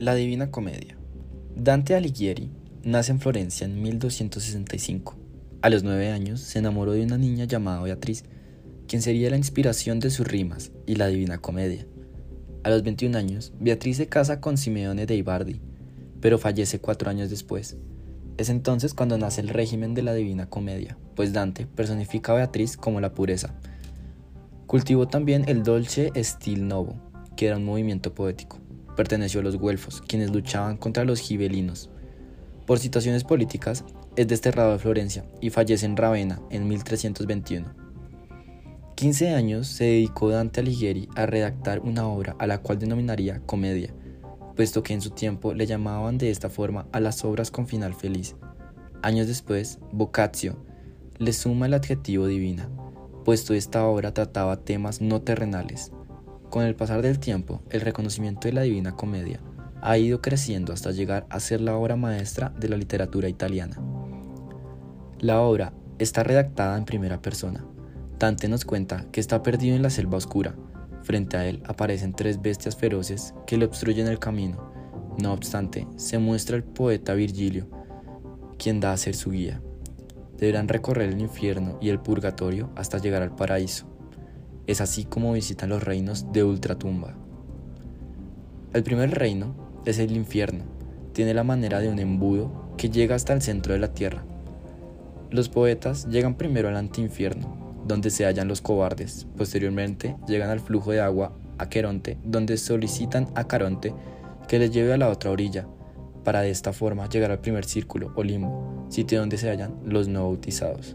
La Divina Comedia. Dante Alighieri nace en Florencia en 1265. A los nueve años se enamoró de una niña llamada Beatriz, quien sería la inspiración de sus rimas y la Divina Comedia. A los 21 años, Beatriz se casa con Simeone de Ibardi, pero fallece cuatro años después. Es entonces cuando nace el régimen de la Divina Comedia, pues Dante personifica a Beatriz como la pureza. Cultivó también el Dolce Stil Novo, que era un movimiento poético perteneció a los güelfos, quienes luchaban contra los gibelinos. Por situaciones políticas, es desterrado de Florencia y fallece en Ravenna en 1321. 15 años se dedicó Dante Alighieri a redactar una obra a la cual denominaría comedia, puesto que en su tiempo le llamaban de esta forma a las obras con final feliz. Años después, Boccaccio le suma el adjetivo divina, puesto esta obra trataba temas no terrenales, con el pasar del tiempo, el reconocimiento de la Divina Comedia ha ido creciendo hasta llegar a ser la obra maestra de la literatura italiana. La obra está redactada en primera persona. Dante nos cuenta que está perdido en la selva oscura. Frente a él aparecen tres bestias feroces que le obstruyen el camino. No obstante, se muestra el poeta Virgilio, quien da a ser su guía. Deberán recorrer el infierno y el purgatorio hasta llegar al paraíso. Es así como visitan los reinos de ultratumba. El primer reino es el infierno. Tiene la manera de un embudo que llega hasta el centro de la tierra. Los poetas llegan primero al antiinfierno, donde se hallan los cobardes. Posteriormente llegan al flujo de agua Aqueronte, donde solicitan a Caronte que les lleve a la otra orilla, para de esta forma llegar al primer círculo o limbo, sitio donde se hallan los no bautizados.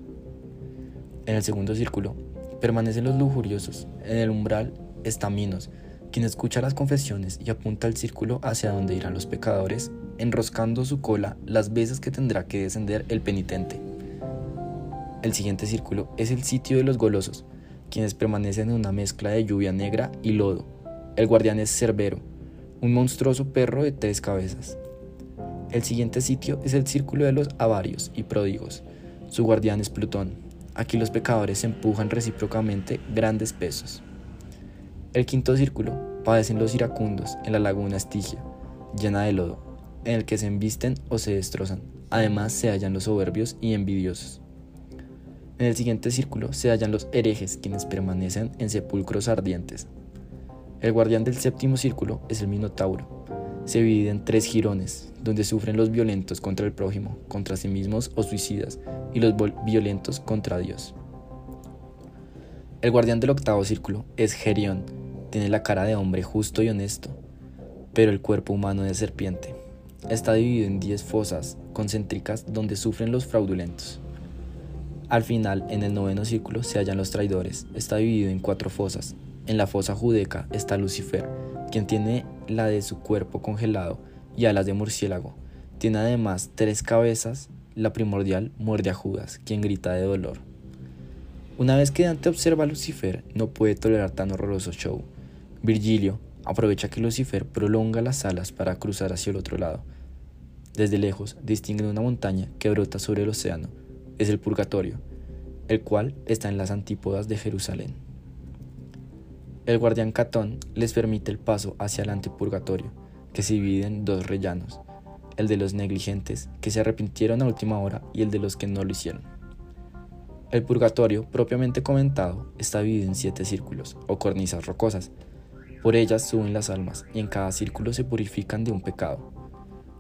En el segundo círculo permanecen los lujuriosos. En el umbral está Minos, quien escucha las confesiones y apunta el círculo hacia donde irán los pecadores, enroscando su cola las veces que tendrá que descender el penitente. El siguiente círculo es el sitio de los golosos, quienes permanecen en una mezcla de lluvia negra y lodo. El guardián es Cerbero, un monstruoso perro de tres cabezas. El siguiente sitio es el círculo de los avarios y pródigos. Su guardián es Plutón, Aquí los pecadores empujan recíprocamente grandes pesos. El quinto círculo padecen los iracundos en la laguna Estigia, llena de lodo, en el que se embisten o se destrozan. Además se hallan los soberbios y envidiosos. En el siguiente círculo se hallan los herejes, quienes permanecen en sepulcros ardientes. El guardián del séptimo círculo es el Minotauro. Se divide en tres jirones, donde sufren los violentos contra el prójimo, contra sí mismos o suicidas, y los violentos contra Dios. El guardián del octavo círculo es Gerión, tiene la cara de hombre justo y honesto, pero el cuerpo humano de serpiente. Está dividido en diez fosas concéntricas donde sufren los fraudulentos. Al final, en el noveno círculo se hallan los traidores. Está dividido en cuatro fosas. En la fosa judeca está Lucifer, quien tiene la de su cuerpo congelado y alas de murciélago. Tiene además tres cabezas la primordial muerde a Judas, quien grita de dolor. Una vez que Dante observa a Lucifer, no puede tolerar tan horroroso show. Virgilio aprovecha que Lucifer prolonga las alas para cruzar hacia el otro lado. Desde lejos distinguen una montaña que brota sobre el océano. Es el purgatorio, el cual está en las antípodas de Jerusalén. El guardián Catón les permite el paso hacia el antipurgatorio, que se divide en dos rellanos el de los negligentes que se arrepintieron a última hora y el de los que no lo hicieron. El purgatorio, propiamente comentado, está dividido en siete círculos o cornisas rocosas. Por ellas suben las almas y en cada círculo se purifican de un pecado.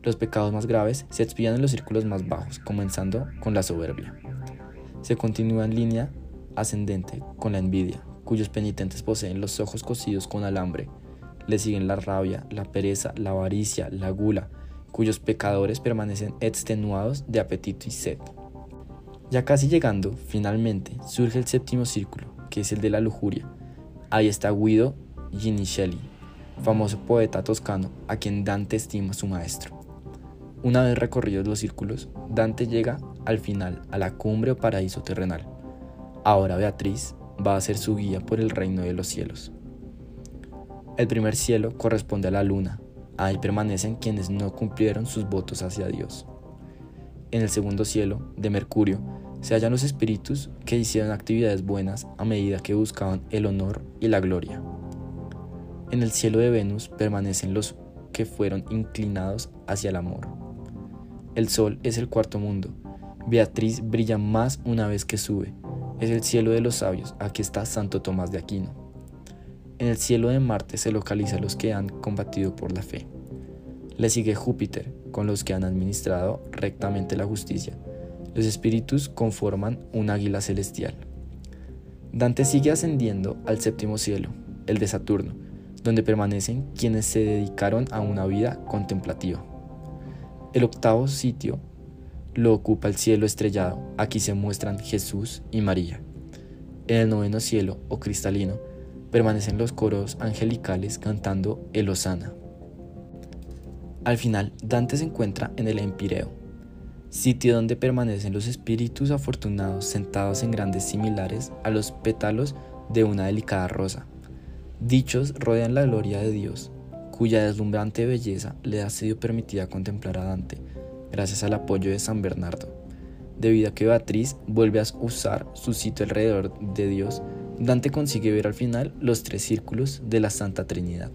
Los pecados más graves se expían en los círculos más bajos, comenzando con la soberbia. Se continúa en línea ascendente con la envidia, cuyos penitentes poseen los ojos cosidos con alambre. Le siguen la rabia, la pereza, la avaricia, la gula, cuyos pecadores permanecen extenuados de apetito y sed. Ya casi llegando, finalmente, surge el séptimo círculo, que es el de la lujuria. Ahí está Guido Ginichelli, famoso poeta toscano a quien Dante estima su maestro. Una vez recorridos los círculos, Dante llega al final a la cumbre o paraíso terrenal. Ahora Beatriz va a ser su guía por el reino de los cielos. El primer cielo corresponde a la luna, Ahí permanecen quienes no cumplieron sus votos hacia Dios. En el segundo cielo, de Mercurio, se hallan los espíritus que hicieron actividades buenas a medida que buscaban el honor y la gloria. En el cielo de Venus permanecen los que fueron inclinados hacia el amor. El sol es el cuarto mundo. Beatriz brilla más una vez que sube. Es el cielo de los sabios. Aquí está Santo Tomás de Aquino. En el cielo de Marte se localizan los que han combatido por la fe. Le sigue Júpiter, con los que han administrado rectamente la justicia. Los espíritus conforman un águila celestial. Dante sigue ascendiendo al séptimo cielo, el de Saturno, donde permanecen quienes se dedicaron a una vida contemplativa. El octavo sitio lo ocupa el cielo estrellado. Aquí se muestran Jesús y María. En el noveno cielo, o cristalino, permanecen los coros angelicales cantando el Osana. Al final, Dante se encuentra en el Empireo, sitio donde permanecen los espíritus afortunados sentados en grandes similares a los pétalos de una delicada rosa. Dichos rodean la gloria de Dios, cuya deslumbrante belleza le ha sido permitida contemplar a Dante, gracias al apoyo de San Bernardo. Debido a que Beatriz vuelve a usar su sitio alrededor de Dios, Dante consigue ver al final los tres círculos de la Santa Trinidad.